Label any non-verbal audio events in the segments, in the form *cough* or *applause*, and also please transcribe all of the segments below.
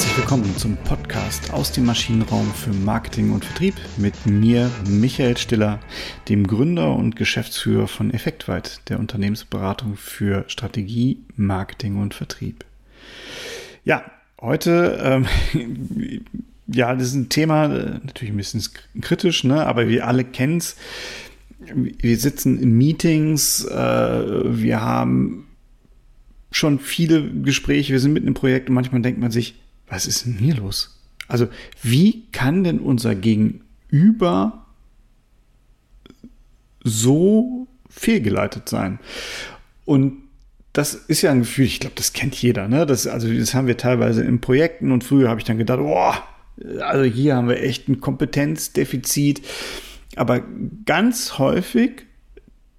Herzlich willkommen zum Podcast aus dem Maschinenraum für Marketing und Vertrieb mit mir, Michael Stiller, dem Gründer und Geschäftsführer von Effektweit, der Unternehmensberatung für Strategie, Marketing und Vertrieb. Ja, heute, ähm, *laughs* ja, das ist ein Thema, äh, natürlich ein bisschen kritisch, ne? aber wir alle kennen es. Wir sitzen in Meetings, äh, wir haben schon viele Gespräche, wir sind mitten im Projekt und manchmal denkt man sich, was ist denn hier los? Also, wie kann denn unser Gegenüber so fehlgeleitet sein? Und das ist ja ein Gefühl, ich glaube, das kennt jeder, ne? Das, also, das haben wir teilweise in Projekten und früher habe ich dann gedacht, boah, also hier haben wir echt ein Kompetenzdefizit. Aber ganz häufig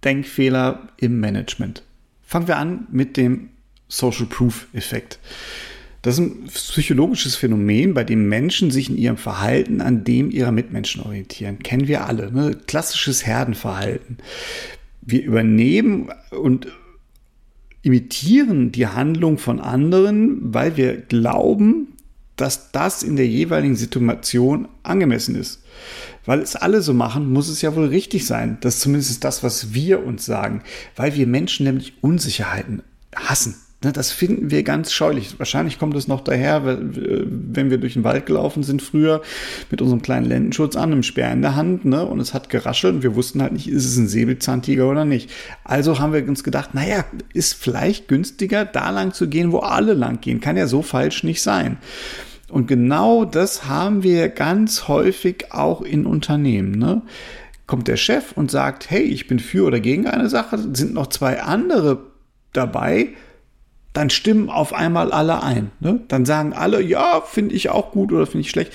Denkfehler im Management. Fangen wir an mit dem Social Proof Effekt. Das ist ein psychologisches Phänomen, bei dem Menschen sich in ihrem Verhalten an dem ihrer Mitmenschen orientieren. Kennen wir alle. Ne? Klassisches Herdenverhalten. Wir übernehmen und imitieren die Handlung von anderen, weil wir glauben, dass das in der jeweiligen Situation angemessen ist. Weil es alle so machen, muss es ja wohl richtig sein. Das ist zumindest das, was wir uns sagen. Weil wir Menschen nämlich Unsicherheiten hassen. Ne, das finden wir ganz scheulich. Wahrscheinlich kommt es noch daher, wenn wir durch den Wald gelaufen sind früher mit unserem kleinen Lendenschutz an, einem Speer in der Hand, ne, und es hat geraschelt und wir wussten halt nicht, ist es ein Säbelzahntiger oder nicht. Also haben wir uns gedacht, naja, ist vielleicht günstiger, da lang zu gehen, wo alle lang gehen. Kann ja so falsch nicht sein. Und genau das haben wir ganz häufig auch in Unternehmen. Ne? Kommt der Chef und sagt, hey, ich bin für oder gegen eine Sache, sind noch zwei andere dabei, dann stimmen auf einmal alle ein. Ne? Dann sagen alle, ja, finde ich auch gut oder finde ich schlecht.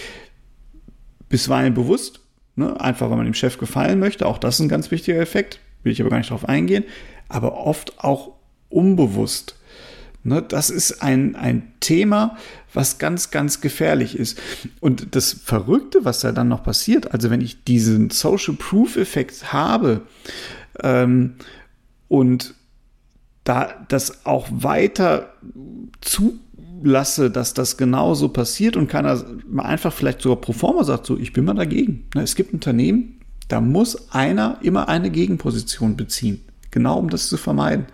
Bisweilen bewusst, ne? einfach weil man dem Chef gefallen möchte. Auch das ist ein ganz wichtiger Effekt, will ich aber gar nicht drauf eingehen. Aber oft auch unbewusst. Ne? Das ist ein, ein Thema, was ganz, ganz gefährlich ist. Und das Verrückte, was da dann noch passiert, also wenn ich diesen Social Proof-Effekt habe ähm, und da das auch weiter zulasse, dass das genauso passiert und keiner einfach vielleicht sogar pro forma sagt, so, ich bin mal dagegen. Ne, es gibt Unternehmen, da muss einer immer eine Gegenposition beziehen, genau um das zu vermeiden.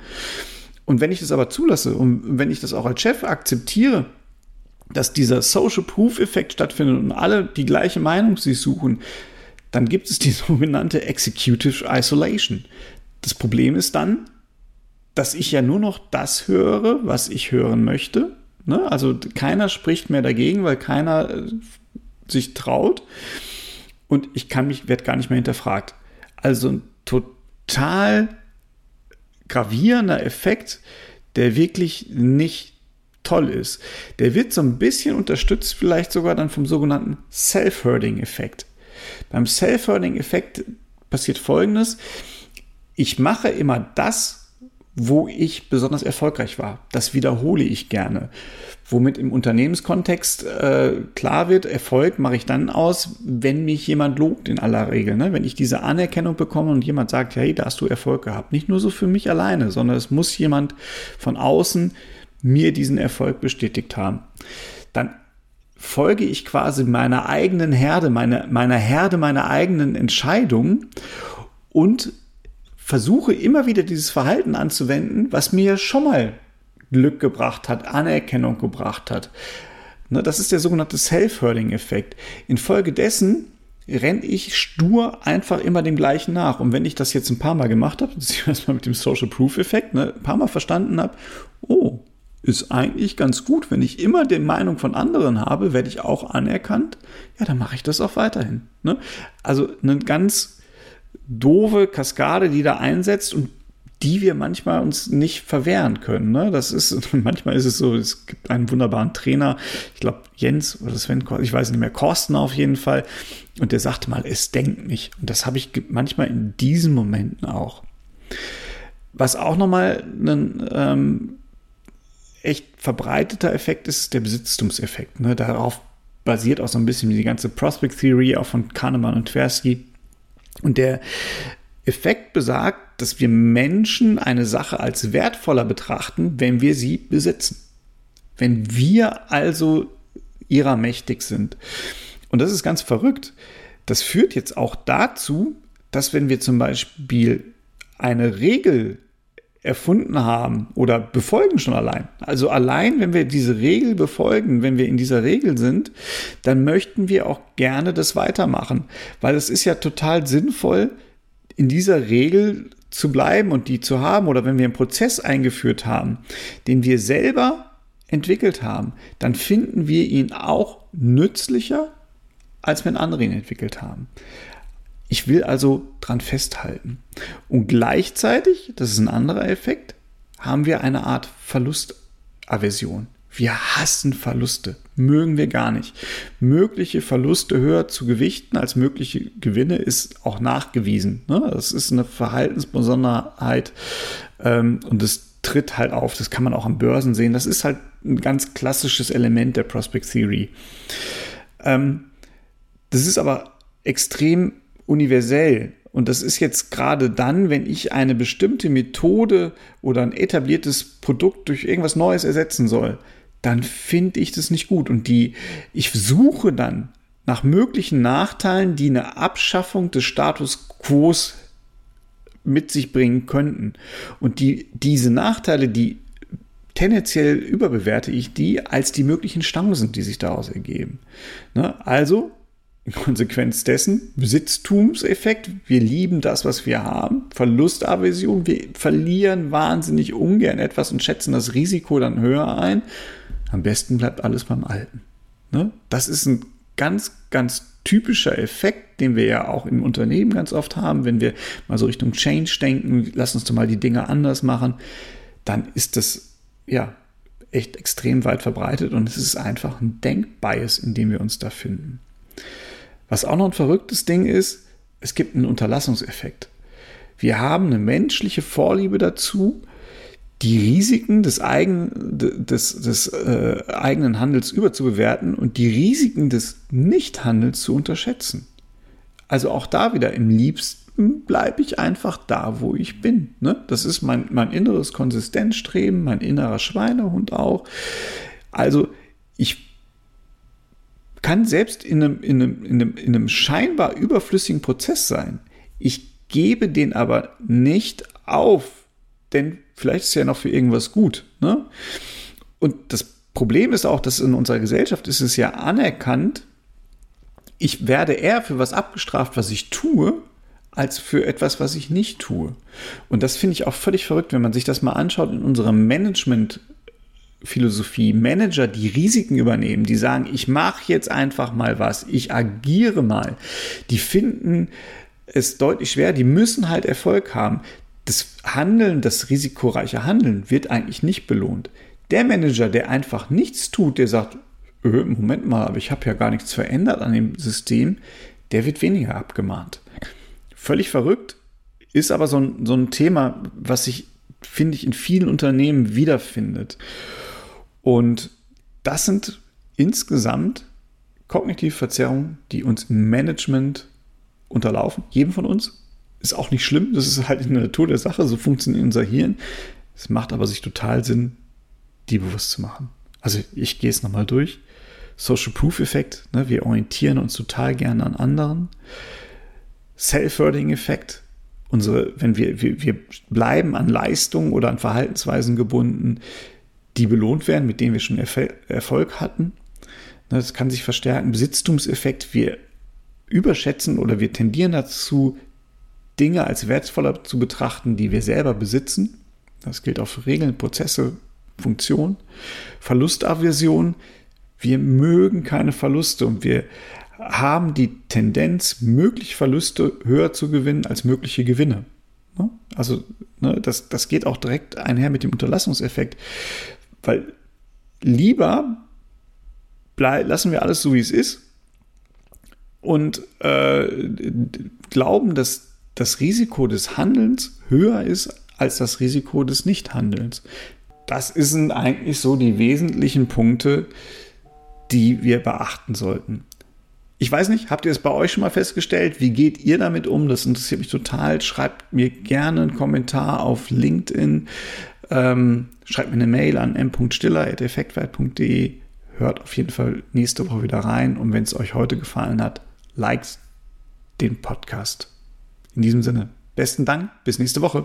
Und wenn ich das aber zulasse und wenn ich das auch als Chef akzeptiere, dass dieser Social Proof Effekt stattfindet und alle die gleiche Meinung sich suchen, dann gibt es die *laughs* sogenannte Executive Isolation. Das Problem ist dann, dass ich ja nur noch das höre, was ich hören möchte. Ne? Also keiner spricht mehr dagegen, weil keiner äh, sich traut. Und ich kann mich, werde gar nicht mehr hinterfragt. Also ein total gravierender Effekt, der wirklich nicht toll ist. Der wird so ein bisschen unterstützt, vielleicht sogar dann vom sogenannten Self-Herding-Effekt. Beim Self-Herding-Effekt passiert Folgendes. Ich mache immer das, wo ich besonders erfolgreich war. Das wiederhole ich gerne. Womit im Unternehmenskontext äh, klar wird, Erfolg mache ich dann aus, wenn mich jemand lobt in aller Regel. Ne? Wenn ich diese Anerkennung bekomme und jemand sagt, hey, da hast du Erfolg gehabt. Nicht nur so für mich alleine, sondern es muss jemand von außen mir diesen Erfolg bestätigt haben. Dann folge ich quasi meiner eigenen Herde, meine, meiner Herde, meiner eigenen Entscheidung und versuche immer wieder dieses Verhalten anzuwenden, was mir schon mal Glück gebracht hat, Anerkennung gebracht hat. Ne, das ist der sogenannte Self-Hurling-Effekt. Infolgedessen renne ich stur einfach immer dem gleichen nach. Und wenn ich das jetzt ein paar Mal gemacht habe, *laughs* beziehungsweise mit dem Social Proof-Effekt, ne, ein paar Mal verstanden habe, oh, ist eigentlich ganz gut. Wenn ich immer die Meinung von anderen habe, werde ich auch anerkannt. Ja, dann mache ich das auch weiterhin. Ne? Also eine ganz doofe Kaskade, die da einsetzt und die wir manchmal uns nicht verwehren können. Ne? Das ist, *laughs* manchmal ist es so, es gibt einen wunderbaren Trainer, ich glaube Jens oder Sven, ich weiß nicht mehr, Korsten auf jeden Fall, und der sagte mal, es denkt nicht. Und das habe ich manchmal in diesen Momenten auch. Was auch nochmal ein ähm, echt verbreiteter Effekt ist, der Besitztumseffekt. Ne? Darauf basiert auch so ein bisschen die ganze Prospect Theory, auch von Kahnemann und Tversky und der Effekt besagt, dass wir Menschen eine Sache als wertvoller betrachten, wenn wir sie besitzen. Wenn wir also ihrer mächtig sind. Und das ist ganz verrückt. Das führt jetzt auch dazu, dass wenn wir zum Beispiel eine Regel erfunden haben oder befolgen schon allein. Also allein, wenn wir diese Regel befolgen, wenn wir in dieser Regel sind, dann möchten wir auch gerne das weitermachen, weil es ist ja total sinnvoll, in dieser Regel zu bleiben und die zu haben oder wenn wir einen Prozess eingeführt haben, den wir selber entwickelt haben, dann finden wir ihn auch nützlicher, als wenn andere ihn entwickelt haben. Ich will also dran festhalten. Und gleichzeitig, das ist ein anderer Effekt, haben wir eine Art Verlustaversion. Wir hassen Verluste, mögen wir gar nicht. Mögliche Verluste höher zu gewichten als mögliche Gewinne ist auch nachgewiesen. Ne? Das ist eine Verhaltensbesonderheit ähm, und das tritt halt auf. Das kann man auch an Börsen sehen. Das ist halt ein ganz klassisches Element der Prospect Theory. Ähm, das ist aber extrem universell. Und das ist jetzt gerade dann, wenn ich eine bestimmte Methode oder ein etabliertes Produkt durch irgendwas Neues ersetzen soll, dann finde ich das nicht gut. Und die, ich suche dann nach möglichen Nachteilen, die eine Abschaffung des Status quo mit sich bringen könnten. Und die, diese Nachteile, die tendenziell überbewerte ich die als die möglichen Chancen, die sich daraus ergeben. Ne? Also in Konsequenz dessen Besitztumseffekt. Wir lieben das, was wir haben. Verlustaversion. Wir verlieren wahnsinnig ungern etwas und schätzen das Risiko dann höher ein. Am besten bleibt alles beim Alten. Ne? Das ist ein ganz, ganz typischer Effekt, den wir ja auch im Unternehmen ganz oft haben, wenn wir mal so Richtung Change denken, lass uns doch mal die Dinge anders machen, dann ist das ja echt extrem weit verbreitet und es ist einfach ein Denkbias, in dem wir uns da finden. Was auch noch ein verrücktes Ding ist, es gibt einen Unterlassungseffekt. Wir haben eine menschliche Vorliebe dazu, die Risiken des, eigen, des, des äh, eigenen Handels überzubewerten und die Risiken des Nichthandels zu unterschätzen. Also auch da wieder im liebsten bleibe ich einfach da, wo ich bin. Ne? Das ist mein, mein inneres Konsistenzstreben, mein innerer Schweinehund auch. Also ich kann selbst in einem, in einem, in einem, in einem scheinbar überflüssigen Prozess sein. Ich gebe den aber nicht auf, denn vielleicht ist ja noch für irgendwas gut. Ne? Und das Problem ist auch, dass in unserer Gesellschaft ist es ja anerkannt, ich werde eher für was abgestraft, was ich tue, als für etwas, was ich nicht tue. Und das finde ich auch völlig verrückt, wenn man sich das mal anschaut in unserem Management Philosophie, Manager, die Risiken übernehmen, die sagen, ich mache jetzt einfach mal was, ich agiere mal, die finden es deutlich schwer, die müssen halt Erfolg haben. Das Handeln, das risikoreiche Handeln wird eigentlich nicht belohnt. Der Manager, der einfach nichts tut, der sagt, äh, Moment mal, aber ich habe ja gar nichts verändert an dem System, der wird weniger abgemahnt. Völlig verrückt, ist aber so ein, so ein Thema, was sich, finde ich, in vielen Unternehmen wiederfindet. Und das sind insgesamt kognitive Verzerrungen, die uns im Management unterlaufen. Jedem von uns. Ist auch nicht schlimm. Das ist halt in der Natur der Sache. So funktioniert unser Hirn. Es macht aber sich total Sinn, die bewusst zu machen. Also ich gehe es nochmal durch. Social Proof Effekt. Ne? Wir orientieren uns total gerne an anderen. Self-Wording Effekt. Unsere, wenn wir, wir, wir bleiben an Leistungen oder an Verhaltensweisen gebunden, die belohnt werden, mit denen wir schon Erfolg hatten. Ne, das kann sich verstärken. Besitztumseffekt, wir überschätzen oder wir tendieren dazu, Dinge als wertvoller zu betrachten, die wir selber besitzen. Das gilt auch für Regeln, Prozesse, Funktionen. Verlustaversion, wir mögen keine Verluste und wir haben die Tendenz, mögliche Verluste höher zu gewinnen als mögliche Gewinne. Ne? Also ne, das, das geht auch direkt einher mit dem Unterlassungseffekt. Weil lieber lassen wir alles so, wie es ist und äh, glauben, dass das Risiko des Handelns höher ist als das Risiko des Nichthandelns. Das sind eigentlich so die wesentlichen Punkte, die wir beachten sollten. Ich weiß nicht, habt ihr es bei euch schon mal festgestellt? Wie geht ihr damit um? Das interessiert mich total. Schreibt mir gerne einen Kommentar auf LinkedIn. Ähm, schreibt mir eine Mail an m.stiller.effektwert.de. hört auf jeden Fall nächste Woche wieder rein und wenn es euch heute gefallen hat, likes den Podcast. In diesem Sinne, besten Dank, bis nächste Woche.